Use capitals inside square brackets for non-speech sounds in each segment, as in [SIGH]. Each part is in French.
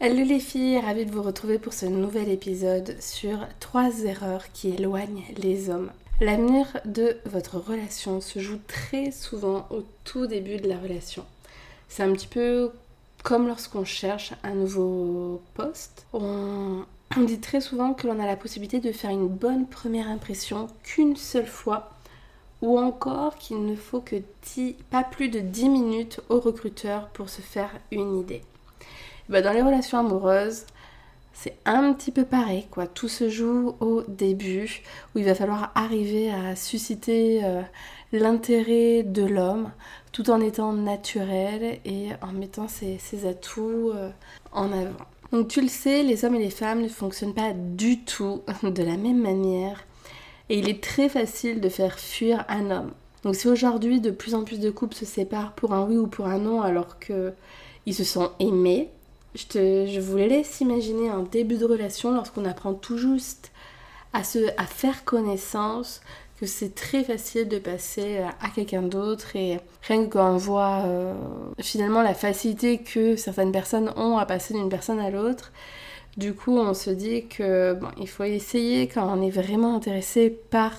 Hello les filles, ravie de vous retrouver pour ce nouvel épisode sur 3 erreurs qui éloignent les hommes. L'avenir de votre relation se joue très souvent au tout début de la relation. C'est un petit peu comme lorsqu'on cherche un nouveau poste. On, dit très souvent que l'on a la possibilité de faire une bonne première impression qu'une seule fois ou encore qu'il ne faut que pas plus de 10 minutes au recruteur pour se faire une idée. Bah, dans les relations amoureuses, c'est un petit peu pareil, quoi. Tout se joue au début, où il va falloir arriver à susciter euh, l'intérêt de l'homme, tout en étant naturel et en mettant ses, atouts euh, en avant. Donc tu le sais, les hommes et les femmes ne fonctionnent pas du tout [LAUGHS] de la même manière. Et il est très facile de faire fuir un homme. Donc si aujourd'hui de plus en plus de couples se séparent pour un oui ou pour un non alors qu'ils se sont aimés, je, vous laisse imaginer un début de relation lorsqu'on apprend tout juste à, faire connaissance, que c'est très facile de passer à quelqu'un d'autre et rien que quand on voit euh, finalement la facilité que certaines personnes ont à passer d'une personne à l'autre, du coup on se dit que il faut essayer quand on est vraiment intéressé par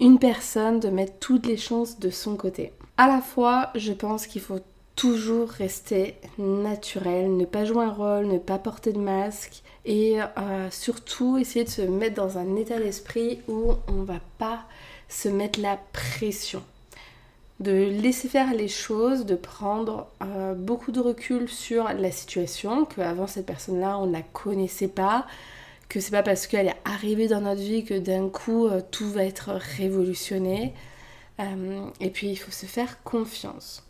une personne de mettre toutes les chances de son côté. À la fois, je pense qu'il faut toujours rester naturel, ne pas jouer un rôle, ne pas porter de masque et euh, surtout essayer de se mettre dans un état d'esprit où on va pas se mettre la pression. De laisser faire les choses, de prendre euh, beaucoup de recul sur la situation, qu'avant cette personne-là on ne la connaissait pas, que c'est pas parce qu'elle est arrivée dans notre vie que d'un coup euh, tout va être révolutionné. et puis il faut se faire confiance.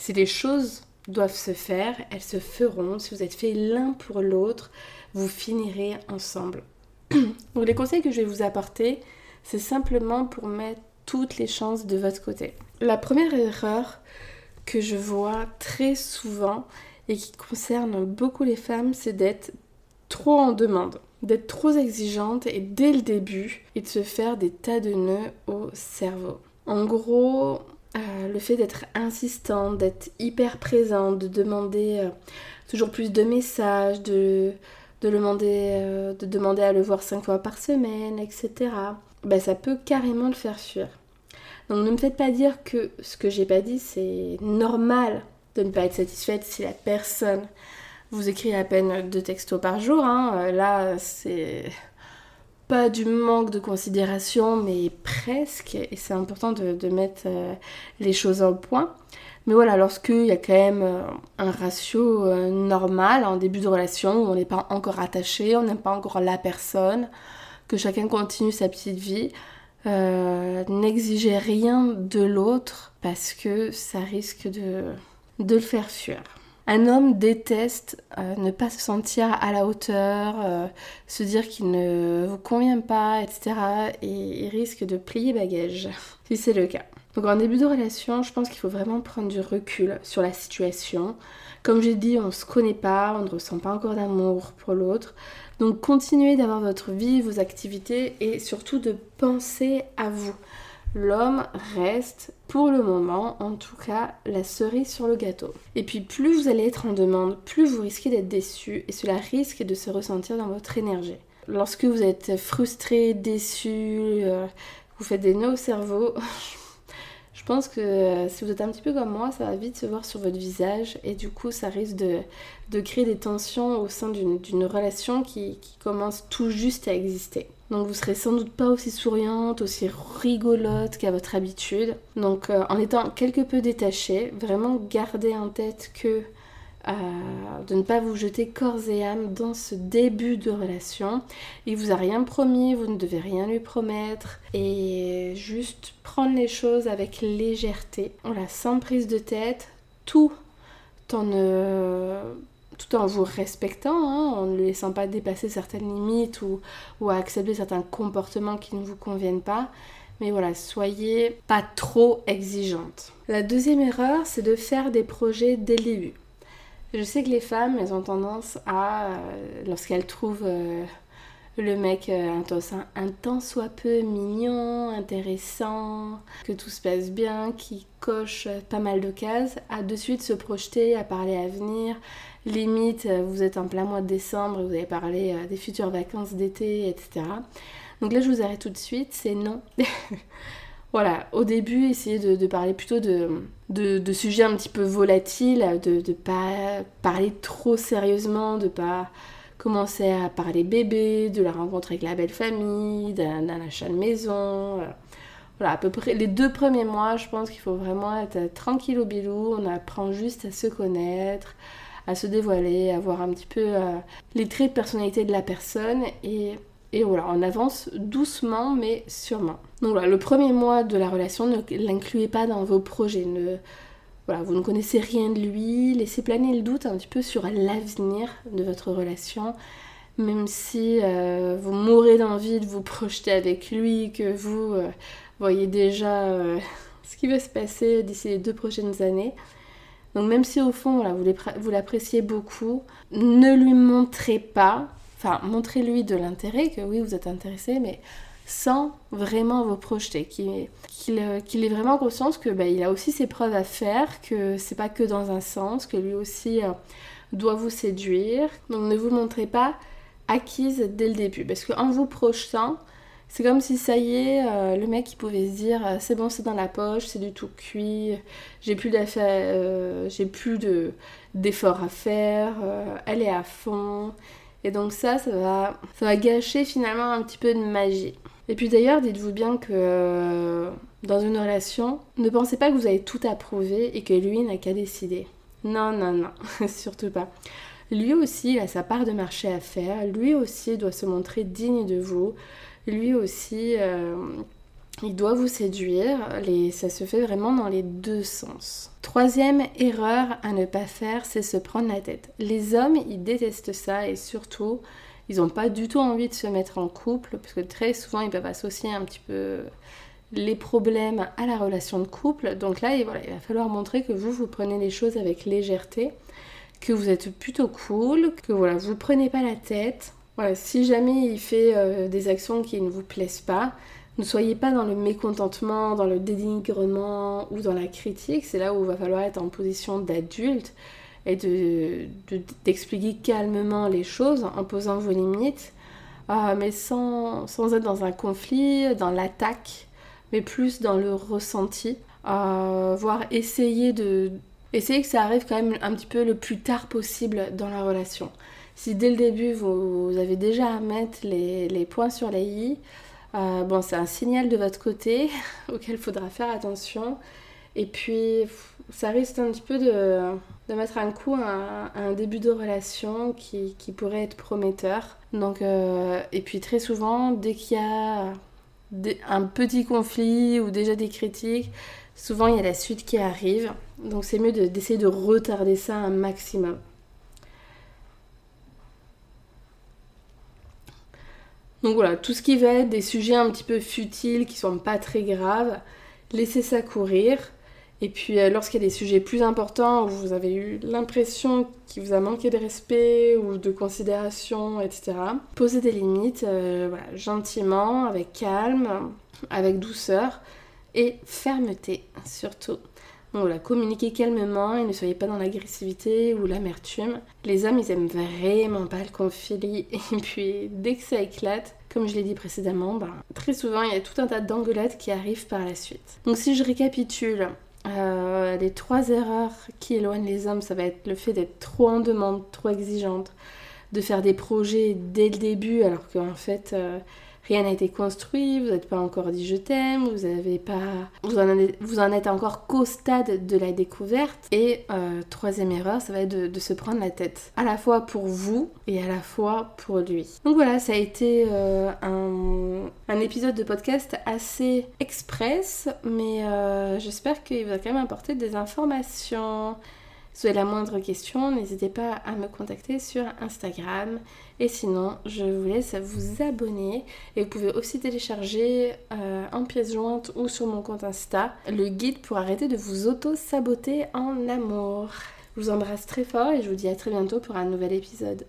Si les choses doivent se faire, elles se feront. Si vous êtes fait l'un pour l'autre, vous finirez ensemble. [CLEARS THROAT] Donc les conseils que je vais vous apporter, c'est simplement pour mettre toutes les chances de votre côté. La première erreur que je vois très souvent et qui concerne beaucoup les femmes, c'est d'être trop en demande, d'être trop exigeante et dès le début et de se faire des tas de nœuds au cerveau. En gros, euh, le fait d'être insistant, d'être hyper présent, de demander euh, toujours plus de messages, de, demander, euh, de demander à le voir cinq fois par semaine, etc. Ben, ça peut carrément le faire fuir. Donc ne me faites pas dire que ce que j'ai pas dit, c'est normal de ne pas être satisfaite si la personne vous écrit à peine deux textos par jour. Hein. Là, c'est pas du manque de considération, mais presque, et c'est important de, mettre euh, les choses en point. Mais voilà, lorsqu'il y a quand même euh, un ratio euh, normal en début de relation, où on n'est pas encore attaché, on n'aime pas encore la personne, que chacun continue sa petite vie, n'exigez rien de l'autre parce que ça risque de, de le faire fuir. Un homme déteste euh, ne pas se sentir à la hauteur, euh, se dire qu'il ne vous convient pas, etc. Et il risque de plier bagage, [LAUGHS] si c'est le cas. Donc en début de relation, je pense qu'il faut vraiment prendre du recul sur la situation. Comme j'ai dit, on ne se connaît pas, on ne ressent pas encore d'amour pour l'autre. Donc continuez d'avoir votre vie, vos activités et surtout de penser à vous l'homme reste, pour le moment en tout cas, la cerise sur le gâteau. Et puis plus vous allez être en demande, plus vous risquez d'être déçu et cela risque de se ressentir dans votre énergie. Lorsque vous êtes frustré, déçu, euh, vous faites des nœuds au cerveau, [LAUGHS] je pense que euh, si vous êtes un petit peu comme moi, ça va vite se voir sur votre visage et du coup ça risque de, créer des tensions au sein d'une relation qui commence tout juste à exister. Donc vous serez sans doute pas aussi souriante, aussi rigolote qu'à votre habitude. Donc euh, en étant quelque peu détaché, vraiment gardez en tête que euh, de ne pas vous jeter corps et âme dans ce début de relation. Il vous a rien promis, vous ne devez rien lui promettre et juste prendre les choses avec légèreté. Voilà, sans prise de tête, tout en ne tout en vous respectant, hein, en ne laissant pas dépasser certaines limites ou, accepter certains comportements qui ne vous conviennent pas. Mais voilà, soyez pas trop exigeante. La deuxième erreur, c'est de faire des projets dès le début. Je sais que les femmes, elles ont tendance à, euh, lorsqu'elles trouvent euh, le mec euh, un, temps soit peu mignon, intéressant, que tout se passe bien, qui coche pas mal de cases, à de suite se projeter, à parler à venir, limite, euh, vous êtes en plein mois de décembre, vous avez parlé euh, des futures vacances d'été, etc. Donc là, je vous arrête tout de suite, c'est non. [LAUGHS] voilà, au début, essayez de, parler plutôt de, sujets un petit peu volatiles, de ne pas parler trop sérieusement, de pas commencer à parler bébé, de la rencontre avec la belle famille, d'un achat de maison. Voilà, à peu près les deux premiers mois, je pense qu'il faut vraiment être tranquille au bilou, on apprend juste à se connaître, à se dévoiler, à voir un petit peu euh, les traits de personnalité de la personne et, voilà, on avance doucement mais sûrement. Donc voilà, le premier mois de la relation, ne l'incluez pas dans vos projets. Voilà, vous ne connaissez rien de lui, laissez planer le doute un petit peu sur l'avenir de votre relation. Même si euh, vous mourrez d'envie de vous projeter avec lui, que vous euh, voyez déjà [LAUGHS] ce qui va se passer d'ici les deux prochaines années, donc même si au fond vous l'appréciez beaucoup, ne lui montrez pas, enfin montrez-lui de l'intérêt, que oui vous êtes intéressé, mais sans vraiment vous projeter, qu'il ait vraiment conscience que bah, il a aussi ses preuves à faire, que c'est pas que dans un sens, que lui aussi euh, doit vous séduire. Donc ne vous montrez pas acquise dès le début, parce qu'en vous projetant, c'est comme si ça y est, euh, le mec il pouvait se dire euh, c'est bon, c'est dans la poche, c'est du tout cuit, j'ai plus euh, j'ai plus de d'efforts à faire, elle est à fond. Et donc ça, ça va, ça va gâcher finalement un petit peu de magie. Et puis d'ailleurs, dites-vous bien que dans une relation, ne pensez pas que vous avez tout approuvé et que lui n'a qu'à décider. Non, non, non, [LAUGHS] surtout pas. Lui aussi a sa part de marché à faire, lui aussi doit se montrer digne de vous lui aussi, euh, il doit vous séduire. ça se fait vraiment dans les deux sens. Troisième erreur à ne pas faire, c'est se prendre la tête. Les hommes, ils détestent ça et surtout, ils n'ont pas du tout envie de se mettre en couple parce que très souvent, ils peuvent associer un petit peu les problèmes à la relation de couple. Donc là, il va falloir montrer que vous, vous prenez les choses avec légèreté, que vous êtes plutôt cool, que voilà, vous prenez pas la tête, si jamais il fait euh, des actions qui ne vous plaisent pas, ne soyez pas dans le mécontentement, dans le dénigrement ou dans la critique. C'est là où il va falloir être en position d'adulte et d'expliquer calmement les choses en posant vos limites, ah, mais sans, être dans un conflit, dans l'attaque, mais plus dans le ressenti. Euh, voire essayer de essayer que ça arrive quand même un petit peu le plus tard possible dans la relation. Si dès le début vous, avez déjà à mettre les, points sur les i, euh, bon, c'est un signal de votre côté [LAUGHS] auquel il faudra faire attention. Et puis, ça risque un petit peu de, mettre un coup à, un début de relation qui, pourrait être prometteur. Donc, euh, et puis très souvent, dès qu'il y a un petit conflit ou déjà des critiques, souvent il y a la suite qui arrive. Donc c'est mieux d'essayer de retarder ça un maximum. Donc voilà, tout ce qui va être des sujets un petit peu futiles, qui sont pas très graves, laissez ça courir. Et puis euh, lorsqu'il y a des sujets plus importants où vous avez eu l'impression qu'il vous a manqué de respect ou de considération, etc., posez des limites euh, gentiment, avec calme, avec douceur et fermeté surtout. Donc voilà, communiquez calmement et ne soyez pas dans l'agressivité ou l'amertume. Les hommes, ils aiment vraiment pas le conflit. [LAUGHS] Et puis, dès que ça éclate, comme je l'ai dit précédemment, ben, très souvent, il y a tout un tas d'engueulades qui arrivent par la suite. Donc si je récapitule, euh, les trois erreurs qui éloignent les hommes, ça va être le fait d'être trop en demande, trop exigeante, de faire des projets dès le début alors qu'en fait... Euh, rien n'a été construit, vous n'êtes pas encore dit je t'aime, vous avez pas, vous en, êtes encore qu'au stade de la découverte. Et euh, troisième erreur, ça va être de, se prendre la tête, à la fois pour vous et à la fois pour lui. Donc voilà, ça a été euh, un, épisode de podcast assez express, mais euh, j'espère qu'il va quand même apporter des informations. Si vous avez la moindre question, n'hésitez pas à me contacter sur Instagram. Et sinon, je vous laisse vous abonner. Et vous pouvez aussi télécharger euh, en pièce jointe ou sur mon compte Insta le guide pour arrêter de vous auto-saboter en amour. Je vous embrasse très fort et je vous dis à très bientôt pour un nouvel épisode.